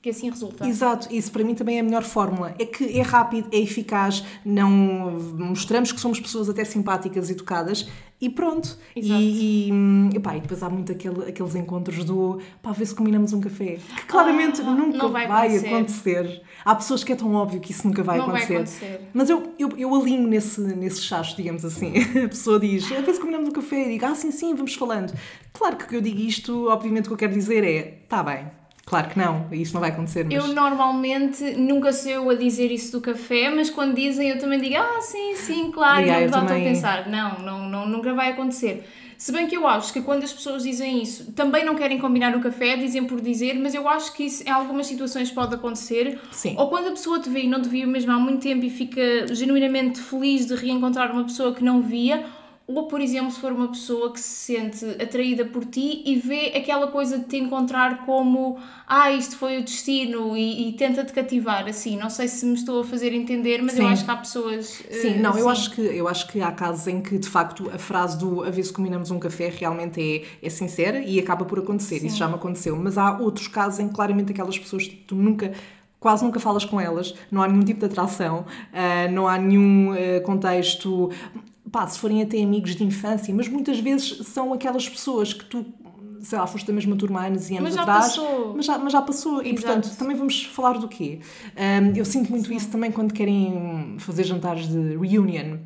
Speaker 2: que assim resulta.
Speaker 1: Exato, isso para mim também é a melhor fórmula. É que é rápido, é eficaz, não mostramos que somos pessoas até simpáticas e educadas e pronto. Exato. E, e, epá, e depois há muito aquele, aqueles encontros do pá, ver se combinamos um café. Que claramente ah, nunca vai, vai acontecer. acontecer. Há pessoas que é tão óbvio que isso nunca vai,
Speaker 2: não
Speaker 1: acontecer.
Speaker 2: vai acontecer.
Speaker 1: Mas eu, eu, eu alinho nesse, nesse chacho, digamos assim. A pessoa diz, a ver se combinamos um café. E digo, ah, sim, sim, vamos falando. Claro que eu digo isto, obviamente o que eu quero dizer é, tá bem, Claro que não, isso não vai acontecer. Mas...
Speaker 2: Eu normalmente nunca sou eu a dizer isso do café, mas quando dizem eu também digo, ah, sim, sim, claro, e, não também... a pensar, não, não, não, nunca vai acontecer. Se bem que eu acho que quando as pessoas dizem isso, também não querem combinar o café, dizem por dizer, mas eu acho que isso em algumas situações pode acontecer.
Speaker 1: Sim.
Speaker 2: Ou quando a pessoa te vê e não te viu mesmo há muito tempo e fica genuinamente feliz de reencontrar uma pessoa que não via, ou, por exemplo, se for uma pessoa que se sente atraída por ti e vê aquela coisa de te encontrar como ah, isto foi o destino e, e tenta-te cativar, assim. Não sei se me estou a fazer entender, mas Sim. eu acho que há pessoas.
Speaker 1: Sim, uh, não, assim. eu, acho que, eu acho que há casos em que de facto a frase do a se combinamos um café realmente é, é sincera e acaba por acontecer. Sim. Isso já me aconteceu. Mas há outros casos em que claramente aquelas pessoas tipo, tu nunca quase nunca falas com elas, não há nenhum tipo de atração, uh, não há nenhum uh, contexto pá, se forem até amigos de infância, mas muitas vezes são aquelas pessoas que tu sei lá, foste da mesma turma há anos e anos
Speaker 2: mas
Speaker 1: atrás.
Speaker 2: Passou.
Speaker 1: Mas, já, mas já passou. Exato. E portanto, também vamos falar do quê? Um, eu sinto muito Sim. isso também quando querem fazer jantares de reunion.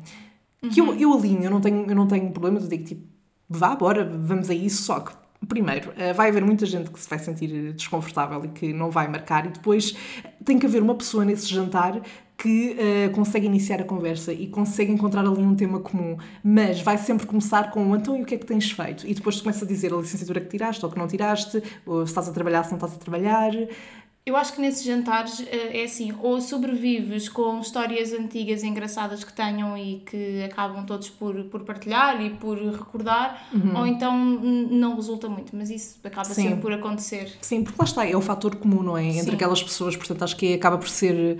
Speaker 1: Uhum. Que eu, uhum. eu alinho, eu não tenho, eu não tenho problemas, eu digo tipo, vá, bora, vamos a isso, só que Primeiro, eh, vai haver muita gente que se vai sentir desconfortável e que não vai marcar, e depois tem que haver uma pessoa nesse jantar que uh, consegue iniciar a conversa e consegue encontrar ali um tema comum, mas vai sempre começar com então e o que é que tens feito? E depois começa a dizer a licenciatura que tiraste ou que não tiraste, ou se estás a trabalhar, se não estás a trabalhar.
Speaker 2: Eu acho que nesses jantares é assim, ou sobrevives com histórias antigas engraçadas que tenham e que acabam todos por, por partilhar e por recordar, uhum. ou então não resulta muito, mas isso acaba Sim. sempre por acontecer.
Speaker 1: Sim, porque lá está, é o fator comum, não é? Entre Sim. aquelas pessoas, portanto acho que acaba por ser,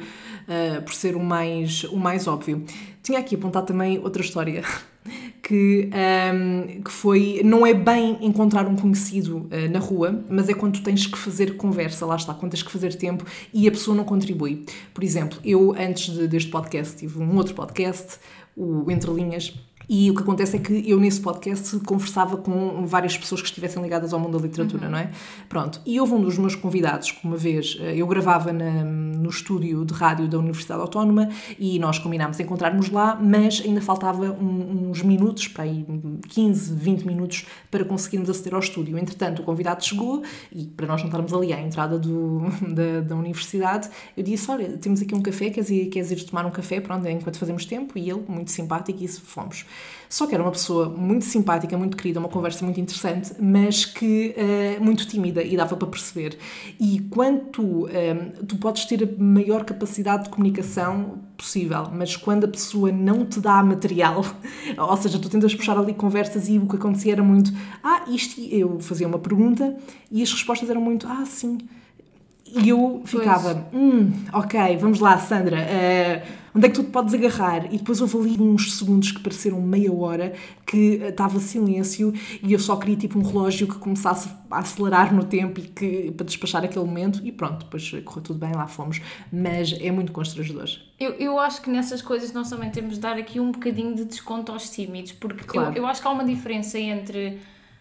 Speaker 1: uh, por ser o, mais, o mais óbvio. Tinha aqui apontado também outra história que, um, que foi. Não é bem encontrar um conhecido uh, na rua, mas é quando tu tens que fazer conversa, lá está, quando tens que fazer tempo e a pessoa não contribui. Por exemplo, eu antes de, deste podcast tive um outro podcast, o Entre Linhas e o que acontece é que eu, nesse podcast, conversava com várias pessoas que estivessem ligadas ao mundo da literatura, uhum. não é? Pronto. E houve um dos meus convidados que, uma vez, eh, eu gravava na, no estúdio de rádio da Universidade Autónoma e nós combinámos encontrarmos lá, mas ainda faltava um, uns minutos, para aí 15, 20 minutos, para conseguirmos aceder ao estúdio. Entretanto, o convidado chegou e, para nós não estarmos ali à entrada do, da, da universidade, eu disse: Olha, temos aqui um café, queres ir, queres ir tomar um café? Pronto, enquanto fazemos tempo. E ele, muito simpático, e isso fomos. Só que era uma pessoa muito simpática, muito querida, uma conversa muito interessante, mas que uh, muito tímida e dava para perceber. E quanto um, eh, tu podes ter a maior capacidade de comunicação possível, mas quando a pessoa não te dá material, ou seja, tu tentas puxar ali conversas e o que acontecia era muito, ah, isto, eu fazia uma pergunta e as respostas eram muito, ah, sim. E eu ficava, hum, ok, vamos lá, Sandra, uh, onde é que tu te podes agarrar? E depois houve ali uns segundos que pareceram meia hora que estava silêncio e eu só queria tipo um relógio que começasse a acelerar no tempo e que, para despachar aquele momento e pronto, depois correu tudo bem, lá fomos. Mas é muito constrangedor.
Speaker 2: Eu, eu acho que nessas coisas nós também temos de dar aqui um bocadinho de desconto aos tímidos, porque claro. eu, eu acho que há uma diferença entre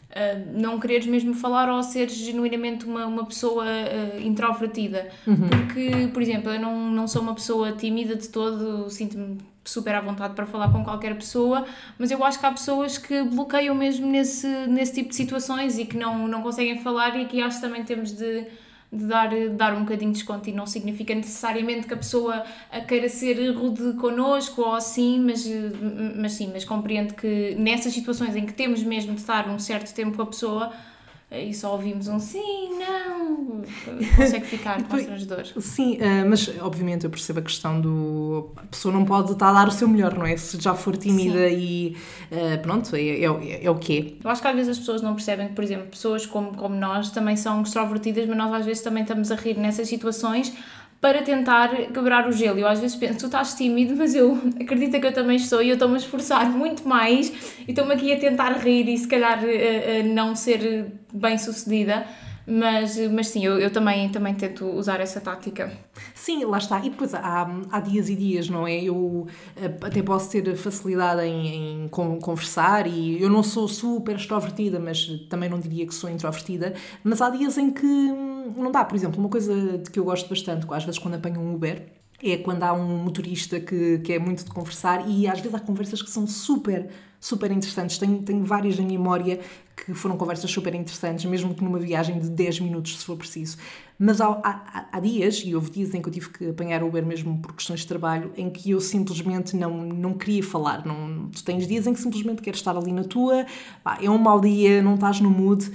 Speaker 2: Uh, não quereres mesmo falar ou seres genuinamente uma, uma pessoa uh, introvertida. Uhum. Porque, por exemplo, eu não, não sou uma pessoa tímida de todo, sinto-me super à vontade para falar com qualquer pessoa, mas eu acho que há pessoas que bloqueiam mesmo nesse, nesse tipo de situações e que não, não conseguem falar e aqui acho que também temos de de dar, dar um bocadinho de desconto e não significa necessariamente que a pessoa queira ser rude connosco ou assim, mas, mas sim, mas compreendo que nessas situações em que temos mesmo de estar um certo tempo com a pessoa, e só ouvimos um sim, não, consegue ficar constrangedor.
Speaker 1: Sim, uh, mas obviamente eu percebo a questão do. A pessoa não pode estar a dar o seu melhor, não é? Se já for tímida sim. e uh, pronto, é, é, é, é, o que
Speaker 2: é. Eu acho que às vezes as pessoas não percebem que, por exemplo, pessoas como, como nós também são extrovertidas, mas nós às vezes também estamos a rir nessas situações para tentar quebrar o gelo. Eu às vezes penso, tu estás tímido, mas eu acredito que eu também estou e eu estou-me a esforçar muito mais e estou-me aqui a tentar rir e se calhar uh, uh, não ser bem sucedida. Mas, mas sim, eu, eu também, também tento usar essa tática.
Speaker 1: Sim, lá está. E depois há, há dias e dias, não é? Eu eh, até posso ter facilidade em, em conversar e eu não sou super extrovertida, mas também não diria que sou introvertida. Mas há dias em que hum, não dá. Por exemplo, uma coisa de que eu gosto bastante, às vezes quando apanho um Uber, é quando há um motorista que, que é muito de conversar e às vezes há conversas que são super super interessantes. Tenho, tenho várias na memória que foram conversas super interessantes, mesmo que numa viagem de 10 minutos, se for preciso. Mas há, há, há dias, e houve dias em que eu tive que apanhar Uber mesmo por questões de trabalho, em que eu simplesmente não, não queria falar. Não, tu tens dias em que simplesmente queres estar ali na tua, pá, é um mau dia, não estás no mood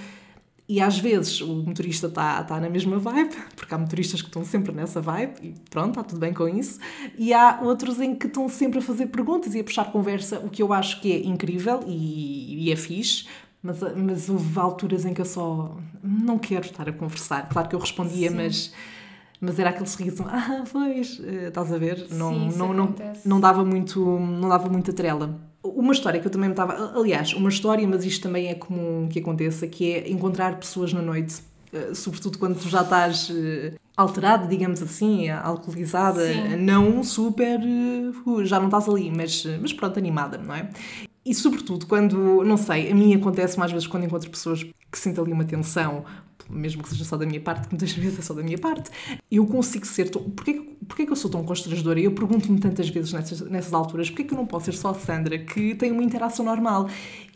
Speaker 1: e às vezes o motorista está tá na mesma vibe, porque há motoristas que estão sempre nessa vibe, e pronto, está tudo bem com isso. E há outros em que estão sempre a fazer perguntas e a puxar conversa, o que eu acho que é incrível e, e é fixe, mas, mas houve alturas em que eu só não quero estar a conversar. Claro que eu respondia, mas mas era aquele sorriso, ah, pois, eh, estás a ver? Não, Sim, não, não, não, dava muito, não dava muita trela. Uma história que eu também me estava. Aliás, uma história, mas isto também é comum que aconteça, que é encontrar pessoas na noite, eh, sobretudo quando tu já estás eh, alterada, digamos assim, alcoolizada, Sim. não super. Já não estás ali, mas, mas pronto, animada, não é? E sobretudo quando, não sei, a mim acontece mais vezes quando encontro pessoas que sentem ali uma tensão mesmo que seja só da minha parte, que muitas vezes é só da minha parte, eu consigo ser. Porquê, porquê que eu sou tão constrangedora? Eu pergunto-me tantas vezes nessas, nessas alturas: porquê que eu não posso ser só a Sandra, que tem uma interação normal?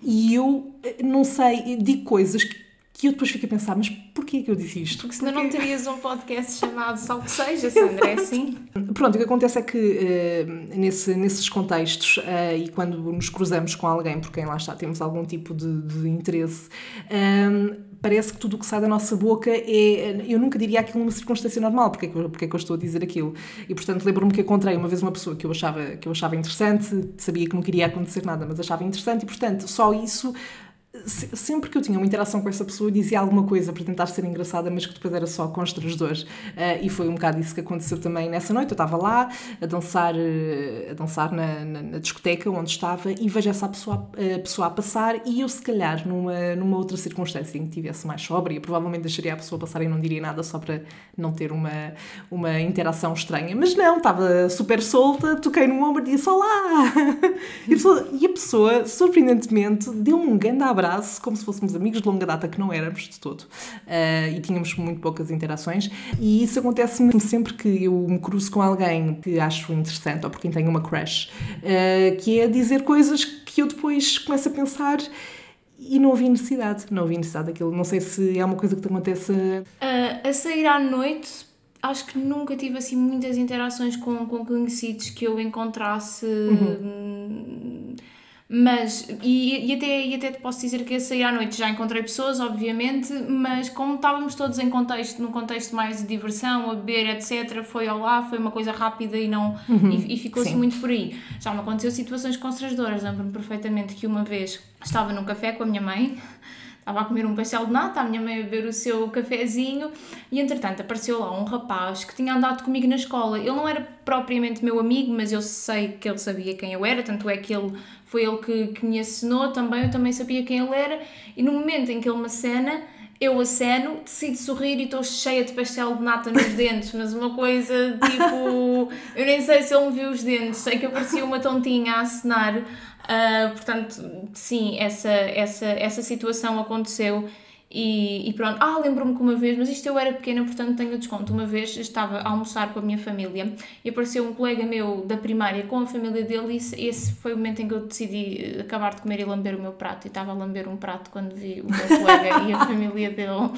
Speaker 1: E eu, eh, não sei, digo coisas que que eu depois fico a pensar, mas porquê que eu disse isto?
Speaker 2: Porque senão não terias um podcast chamado Salve Seja, Sandra, é assim?
Speaker 1: Pronto, o que acontece é que uh, nesse, nesses contextos uh, e quando nos cruzamos com alguém por quem lá está temos algum tipo de, de interesse, uh, parece que tudo o que sai da nossa boca é. Eu nunca diria aquilo numa circunstância normal, porque é que, eu, porque é que eu estou a dizer aquilo? E portanto lembro-me que encontrei uma vez uma pessoa que eu, achava, que eu achava interessante, sabia que não queria acontecer nada, mas achava interessante, e portanto só isso sempre que eu tinha uma interação com essa pessoa, dizia alguma coisa para tentar ser engraçada, mas que depois era só constrangedor. Uh, e foi um bocado isso que aconteceu também nessa noite. Eu estava lá a dançar, uh, a dançar na, na, na, discoteca onde estava e vejo essa pessoa, a pessoa a passar. E eu, se calhar, numa, numa outra circunstância em que tivesse mais sóbria, provavelmente deixaria a pessoa passar e não diria nada só para não ter uma, uma interação estranha. Mas não, estava super solta, toquei no ombro e disse Olá! E a pessoa, pessoa surpreendentemente, deu-me um grande abraço como se fôssemos amigos de longa data, que não éramos de todo. Uh, e tínhamos muito poucas interações. E isso acontece-me sempre que eu me cruzo com alguém que acho interessante ou por quem tenho uma crush, uh, que é dizer coisas que eu depois começo a pensar e não havia necessidade, não havia necessidade daquilo. Não sei se é uma coisa que te acontece. Uh,
Speaker 2: a sair à noite, acho que nunca tive assim muitas interações com, com conhecidos que eu encontrasse. Uhum mas, e, e, até, e até te posso dizer que a sair à noite já encontrei pessoas, obviamente, mas como estávamos todos em contexto, num contexto mais de diversão, a beber, etc., foi ao lá, foi uma coisa rápida e não uhum, e, e ficou-se muito por aí. Já me aconteceu situações constrangedoras, lembro-me perfeitamente que uma vez estava num café com a minha mãe estava a comer um pastel de nata, a minha mãe a beber o seu cafezinho e entretanto apareceu lá um rapaz que tinha andado comigo na escola. Ele não era propriamente meu amigo, mas eu sei que ele sabia quem eu era, tanto é que ele foi ele que, que me assinou também, eu também sabia quem ele era e no momento em que ele me acena eu aceno, decido sorrir e estou cheia de pastel de nata nos dentes, mas uma coisa tipo. Eu nem sei se ele me viu os dentes, sei que eu parecia uma tontinha a acenar. Uh, portanto, sim, essa, essa, essa situação aconteceu e, e pronto. Ah, lembro-me que uma vez, mas isto eu era pequena, portanto tenho desconto. Uma vez estava a almoçar com a minha família e apareceu um colega meu da primária com a família dele e esse foi o momento em que eu decidi acabar de comer e lamber o meu prato. E estava a lamber um prato quando vi o meu colega e a família dele.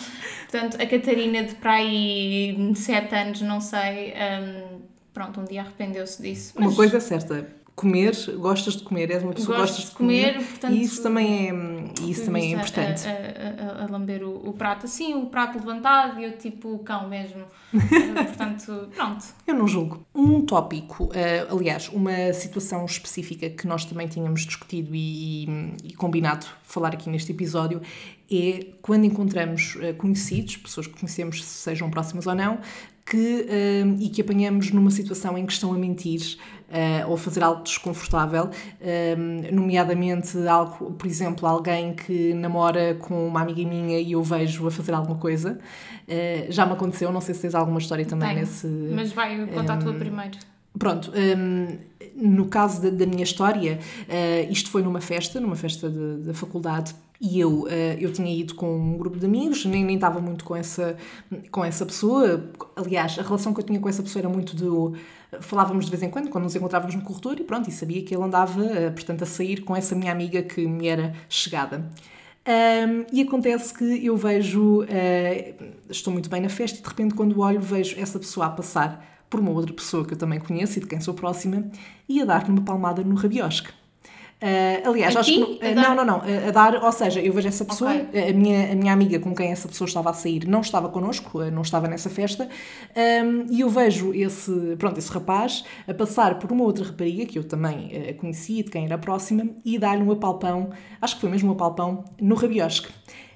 Speaker 2: Portanto, a Catarina de para aí 7 anos, não sei. Um, pronto, um dia arrependeu-se disso.
Speaker 1: Mas... Uma coisa é certa, comer, gostas de comer, és uma pessoa que gostas de comer, comer portanto, e isso também é, isso também é importante.
Speaker 2: A, a, a, lamber o, o, prato, assim, o prato levantado e eu tipo cão mesmo. portanto, pronto.
Speaker 1: Eu não julgo. Um tópico, uh, aliás, uma situação específica que nós também tínhamos discutido e, e combinado falar aqui neste episódio é quando encontramos uh, conhecidos, pessoas que conhecemos, sejam próximas ou não, que, uh, e que apanhamos numa situação em que estão a mentir ou a fazer algo desconfortável, uh, nomeadamente algo, por exemplo, alguém que namora com uma amiga minha e eu vejo a fazer alguma coisa. já me aconteceu, não sei se tens alguma história também
Speaker 2: Tenho,
Speaker 1: nesse.
Speaker 2: Mas vai contar um, a tua primeiro.
Speaker 1: Pronto, um, no caso da, da minha história, uh, isto foi numa festa, numa festa da faculdade, e eu, eu tinha ido com um grupo de amigos, nem, nem estava muito com essa, com essa pessoa. Aliás, a relação que eu tinha com essa pessoa era muito do. Falávamos de vez em quando, quando nos encontrávamos no corredor, e pronto, e sabia que ele andava, uh, portanto, a sair com essa minha amiga que me era chegada. Um, e acontece que eu vejo, uh, estou muito bem na festa, e de repente, quando olho, vejo essa pessoa a passar por uma outra pessoa que eu também conheço e de quem sou próxima e a dar-lhe uma palmada no rabiosque. Uh, aliás,
Speaker 2: Aqui?
Speaker 1: acho que. Uh, não, não, não. Uh, a dar, ou seja, eu vejo essa pessoa, okay. a, minha, a minha amiga com quem essa pessoa estava a sair não estava connosco, não estava nessa festa, um, e eu vejo esse, pronto, esse rapaz a passar por uma outra rapariga que eu também uh, conhecia, de quem era próxima, e dar-lhe um apalpão, acho que foi mesmo um apalpão, no rabiosque.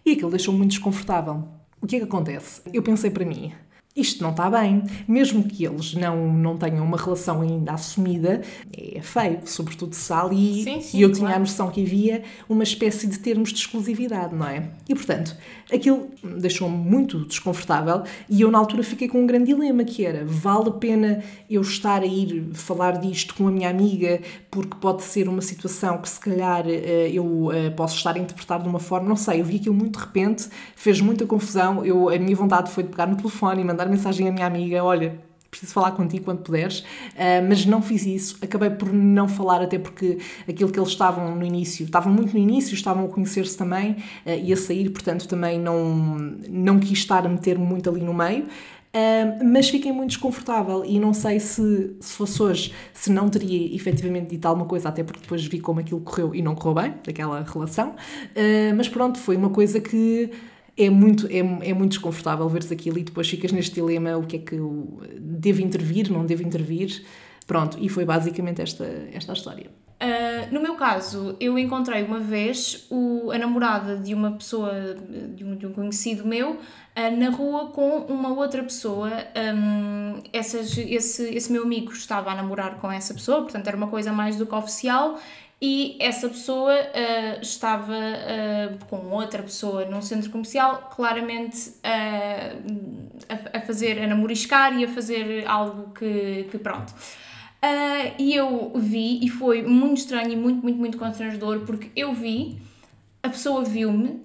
Speaker 1: E aquilo deixou-me muito desconfortável. O que é que acontece? Eu pensei para mim, isto não está bem. Mesmo que eles não, não tenham uma relação ainda assumida, é feio, sobretudo se ali. Sim, sim, e eu claro. tinha a noção que havia uma espécie de termos de exclusividade, não é? E portanto, aquilo deixou-me muito desconfortável e eu na altura fiquei com um grande dilema que era, vale a pena eu estar a ir falar disto com a minha amiga porque pode ser uma situação que se calhar eh, eu eh, posso estar a interpretar de uma forma, não sei, eu vi aquilo muito de repente, fez muita confusão, eu, a minha vontade foi de pegar no telefone e mandar mandar mensagem à minha amiga: olha, preciso falar contigo quando puderes, uh, mas não fiz isso, acabei por não falar, até porque aquilo que eles estavam no início, estavam muito no início, estavam a conhecer-se também uh, e a sair, portanto também não, não quis estar a meter-me muito ali no meio. Uh, mas fiquei muito desconfortável e não sei se, se fosse hoje, se não teria efetivamente dito alguma coisa, até porque depois vi como aquilo correu e não correu bem, daquela relação. mas pronto, foi uma coisa que é muito, é, é muito desconfortável veres aquilo e depois ficas neste dilema: o que é que eu devo intervir, não devo intervir. Pronto, e foi basicamente esta, esta a história.
Speaker 2: Uh, no meu caso, eu encontrei uma vez o, a namorada de uma pessoa, de um, de um conhecido meu, uh, na rua com uma outra pessoa. Um, essas, esse, esse meu amigo estava a namorar com essa pessoa, portanto era uma coisa mais do que oficial. E essa pessoa uh, estava com outra pessoa num centro comercial, claramente a, a fazer, a namoriscar e a fazer algo que, que pronto. Uh, e eu vi, e foi muito estranho e muito, muito, muito constrangedor, porque eu vi, a pessoa viu-me,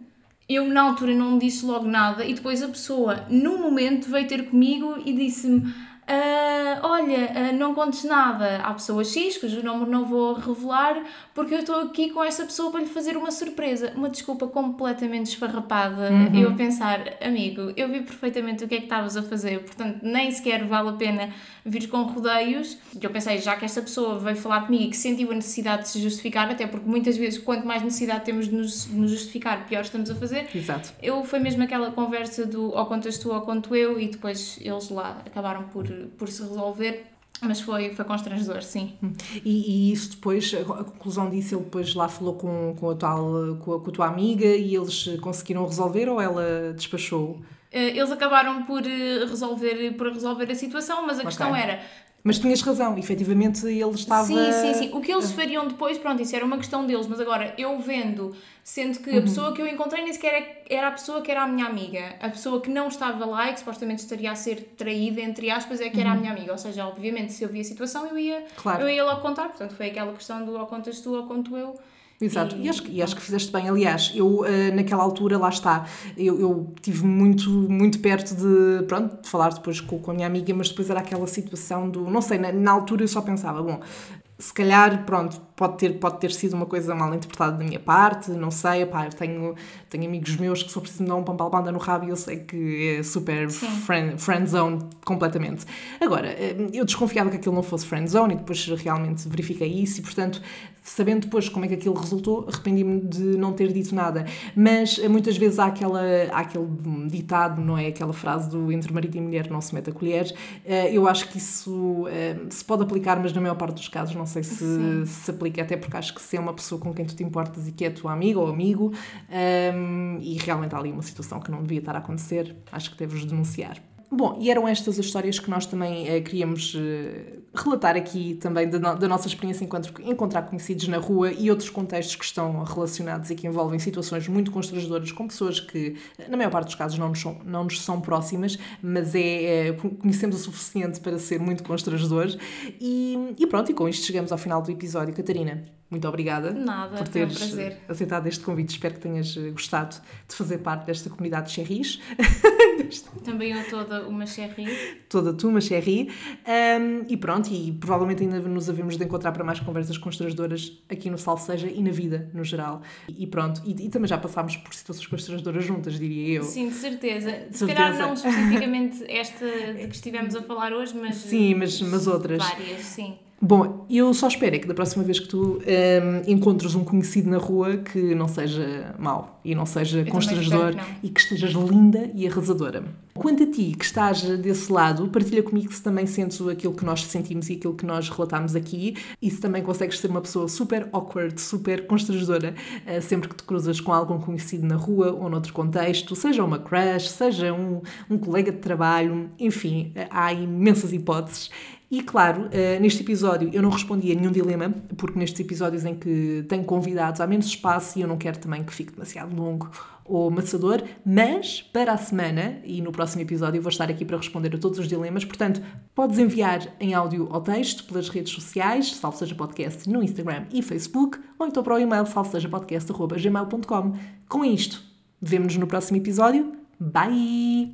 Speaker 2: eu na altura não disse logo nada, e depois a pessoa, num momento, veio ter comigo e disse-me Uh, olha, uh, não contes nada à pessoa X, cujo nome não vou revelar, porque eu estou aqui com essa pessoa para lhe fazer uma surpresa. Uma desculpa completamente esfarrapada. Uhum. Eu a pensar, amigo, eu vi perfeitamente o que é que estavas a fazer, portanto, nem sequer vale a pena vir com rodeios. E eu pensei, já que esta pessoa veio falar comigo e que sentiu a necessidade de se justificar, até porque muitas vezes, quanto mais necessidade temos de nos, de nos justificar, pior estamos a fazer.
Speaker 1: Exato.
Speaker 2: Eu foi mesmo aquela conversa do ou contas tu ou conto eu, e depois eles lá acabaram por por se resolver. Mas foi, foi constrangedor, sim.
Speaker 1: E, e, isso depois, a conclusão disso, ele depois lá falou com, com, a, tal, com, a, com a tua amiga e eles conseguiram resolver ou ela despachou?
Speaker 2: Eh, eles acabaram por eh, resolver, por resolver a situação, mas a okay. questão era
Speaker 1: mas tinhas razão, efetivamente ele estava.
Speaker 2: Sim, sim, sim. O que eles fariam depois, pronto, isso era uma questão deles, mas agora eu vendo, sendo que a uhum. pessoa que eu encontrei nem sequer era a pessoa que era a minha amiga, a pessoa que não estava lá e que supostamente estaria a ser traída, entre aspas, é que era a uhum. minha amiga. Ou seja, obviamente, se eu via a situação, eu ia, claro. eu ia logo contar. Portanto, foi aquela questão do ou contas tu ou conto eu.
Speaker 1: Exato, e, e, acho, e acho que fizeste bem. Aliás, eu uh, naquela altura, lá está, eu, eu tive muito, muito perto de, pronto, de falar depois com, com a minha amiga, mas depois era aquela situação do, não sei, na, na altura eu só pensava, bom, se calhar, pronto, pode ter, pode ter sido uma coisa mal interpretada da minha parte, não sei, pá, eu tenho, tenho amigos meus que se for preciso me dar um pampalbanda no rabo e eu sei que é super friend, friend zone completamente. Agora, eh, eu desconfiava que aquilo não fosse friend zone e depois realmente verifiquei isso e, portanto, sabendo depois como é que aquilo resultou, arrependi-me de não ter dito nada. Mas eh, muitas vezes há, aquela, há aquele ditado, não é? Aquela frase do entre marido e mulher não se mete a colher. Eh, eu acho que isso se pode aplicar, mas na maior parte dos casos não sei se Sim. se aplica, até porque acho que se é uma pessoa com quem tu te importas e que é tua amiga ou amigo, um, e realmente há ali uma situação que não devia estar a acontecer, acho que deves denunciar. Bom, e eram estas as histórias que nós também uh, queríamos uh, relatar aqui também da, no, da nossa experiência enquanto encontrar conhecidos na rua e outros contextos que estão relacionados e que envolvem situações muito constrangedoras com pessoas que, na maior parte dos casos, não nos são, não nos são próximas, mas é, é conhecemos o suficiente para ser muito constrangedores. E, e pronto, e com isto chegamos ao final do episódio. Catarina, muito obrigada
Speaker 2: Nada,
Speaker 1: por teres um aceitado este convite. Espero que tenhas eh, gostado de fazer parte desta comunidade de Cherries.
Speaker 2: Também eu toda uma Cherry.
Speaker 1: Toda tu uma Cherry. Um, e pronto, e provavelmente ainda nos havemos de encontrar para mais conversas constrangedoras aqui no Salseja e na vida no geral. E, pronto, e, e, também já passámos por situações constrangedoras juntas, diria eu.
Speaker 2: Sim, de certeza. De Se certeza. calhar não especificamente esta de que estivemos a falar hoje, mas.
Speaker 1: Sim, mas, mas outras.
Speaker 2: Várias, sim.
Speaker 1: Bom, eu só espero é que da próxima vez que tu um, encontres um conhecido na rua que não seja mau e não seja eu constrangedor que e que estejas linda e arrasadora. Quanto a ti, que estás desse lado, partilha comigo se também sentes aquilo que nós sentimos e aquilo que nós relatámos aqui e se também consegues ser uma pessoa super awkward, super constrangedora uh, sempre que te cruzas com algum conhecido na rua ou noutro contexto, seja uma crush, seja um, um colega de trabalho, enfim, há imensas hipóteses. E claro, uh, neste episódio eu não respondi a nenhum dilema, porque nestes episódios em que tenho convidados há menos espaço e eu não quero também que fique demasiado longo ou maçador, mas para a semana e no próximo episódio vou estar aqui para responder a todos os dilemas, portanto podes enviar em áudio ou texto pelas redes sociais, salve seja podcast no Instagram e Facebook, ou então para o e-mail salvesejapodcast.gmail.com. Com isto, vemo-nos no próximo episódio. Bye!